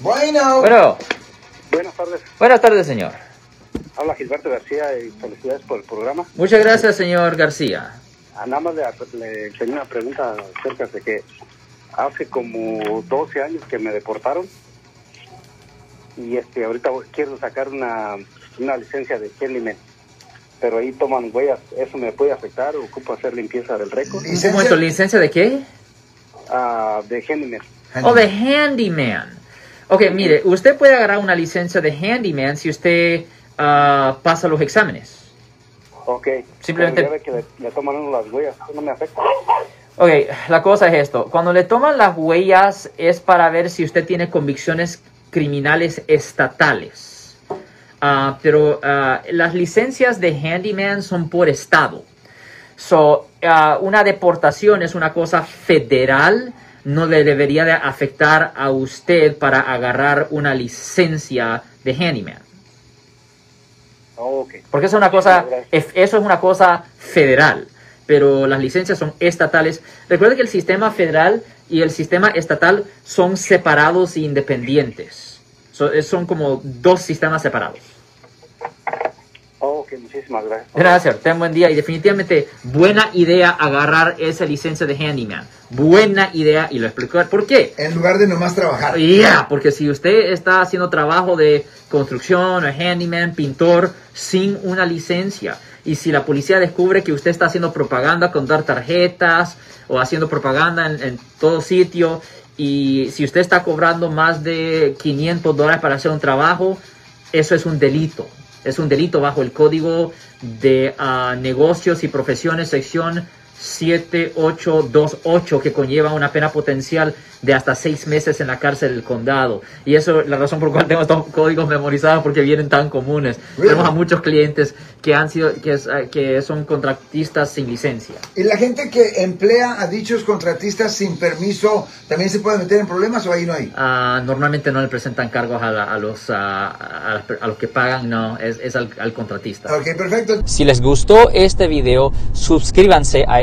Bueno. Bueno, Buenas tardes, buenas tardes, señor. habla Gilberto García y felicidades por el programa. Muchas gracias, señor García. Ah, Nada más le, tenía una pregunta acerca de que hace como 12 años que me deportaron y este ahorita quiero sacar una, una licencia de handyman, pero ahí toman huellas, ¿eso me puede afectar o ocupo hacer limpieza del récord? Un momento, ¿licencia de qué? Ah, de handyman. Oh, de handyman. Ok, mire, usted puede agarrar una licencia de handyman si usted ah, pasa los exámenes. Ok. Simplemente- Pero ya ve que le, le toman uno las huellas, ¿eso no me afecta? Ok, la cosa es esto. Cuando le toman las huellas es para ver si usted tiene convicciones criminales estatales. Ah, pero ah, las licencias de handyman son por estado. So, ah, una deportación es una cosa federal, no le debería de afectar a usted para agarrar una licencia de handyman. Ok. Porque eso es una cosa, es- eso es una cosa federal, pero las licencias son estatales. Recuerde que el sistema federal y el sistema estatal son separados e independientes. So, es- son como dos sistemas separados. Ok, muchísimas gracias. Gracias, ten buen día y definitivamente buena idea agarrar esa licencia de handyman. Buena idea y lo explico por qué. En lugar de nomás trabajar. Ya, porque si usted está haciendo trabajo de construcción o handyman, pintor, sin una licencia, y si la policía descubre que usted está haciendo propaganda con dar tarjetas o haciendo propaganda en, en todo sitio, y si usted está cobrando más de 500 dólares para hacer un trabajo, eso es un delito. Es un delito bajo el Código de ah, Negocios y Profesiones, sección 7828, que conlleva una pena potencial de hasta seis meses en la cárcel del condado. Y eso es la razón por la cual tengo estos códigos memorizados, porque vienen tan comunes. Really? Tenemos a muchos clientes que, han sido, que, es, ah, que son contratistas sin licencia. ¿Y la gente que emplea a dichos contratistas sin permiso también se puede meter en problemas o ahí no hay? Ah, normalmente no le presentan cargos a, la- a los, a, per- a los que pagan, no, es, es al, al contratista. Ok, perfecto. Si les gustó este video, suscríbanse a